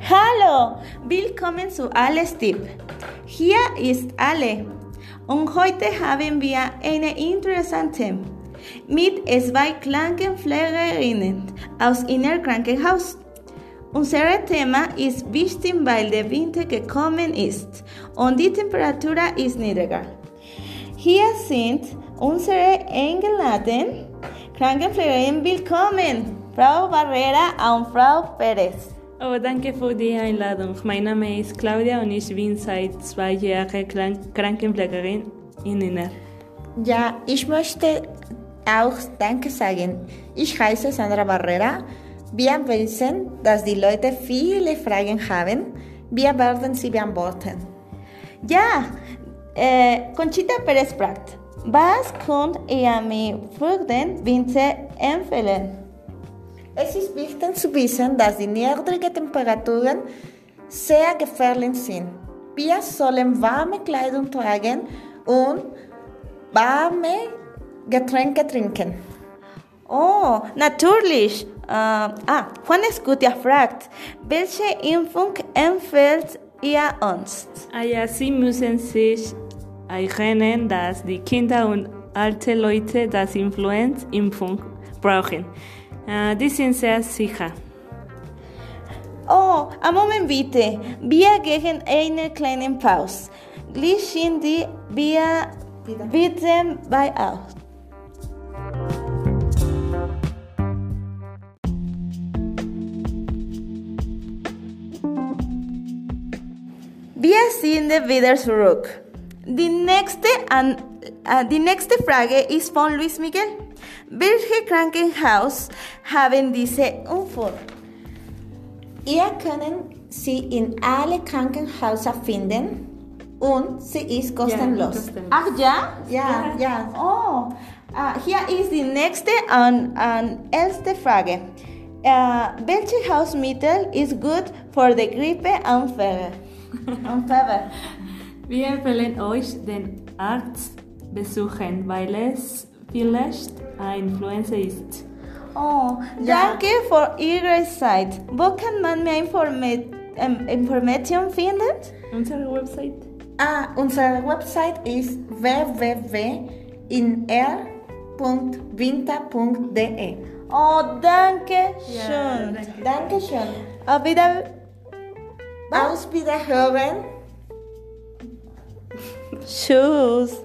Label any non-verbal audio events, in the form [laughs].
Hallo, willkommen zu Alles Tipp. Hier ist Ale und heute haben wir eine interessante mit zwei Krankenpflegerinnen aus Inner Krankenhaus. Unser Thema ist wichtig, weil der Winter gekommen ist und die Temperatur ist niedriger. Hier sind unsere eingeladenen Krankenpflegerinnen willkommen, Frau Barrera und Frau Perez. Oh, danke für die Einladung. Mein Name ist Claudia und ich bin seit zwei Jahren Krankenpflegerin in Inner. Ja, ich möchte auch Danke sagen. Ich heiße Sandra Barrera. Wir wissen, dass die Leute viele Fragen haben. Wir werden sie beantworten. Ja, äh, Conchita Perez fragt, was könnt ihr mir für den Winter empfehlen? Es ist wichtig zu wissen, dass die niedrigen Temperaturen sehr gefährlich sind. Wir sollen warme Kleidung tragen und warme Getränke trinken. Oh, natürlich. Äh, ah, Juan Escutia fragt, welche Impfung empfiehlt ihr uns? Ah ja, Sie müssen sich erinnern, dass die Kinder und alte Leute das Influenza-Impfung brauchen. Die sind sehr sicher. Oh, einen Moment bitte. Wir gehen eine kleine Pause. Gleich sind die wir bitte bei uns. Wir sind wieder zurück. Die nächste, an, Uh, äh, die nächste Frage ist von Luis Miguel. Welche Krankenhaus haben diese uh, Unfall? Ihr könnt sie in alle Krankenhäuser finden und sie ist kostenlos. kostenlos. Ah, Ach ja? Ja, ja. Oh, uh, äh, hier ist die nächste und, und erste Frage. Äh, welches Hausmittel ist gut für die Grippe und Fieber? und [laughs] Fieber? Wir empfehlen euch, den Arzt besuchen, weil es vielleicht eine Influenza ist. Oh, Ja. danke für Ihre Zeit. Wo kann man mehr Informa ähm, Informationen finden? Unsere Website? Ah, unsere Website ist www.inr.winter.de. Oh, danke Ja, schön. danke. Dankeschön. Auf wieder. Aus Wiederhören. Tschüss.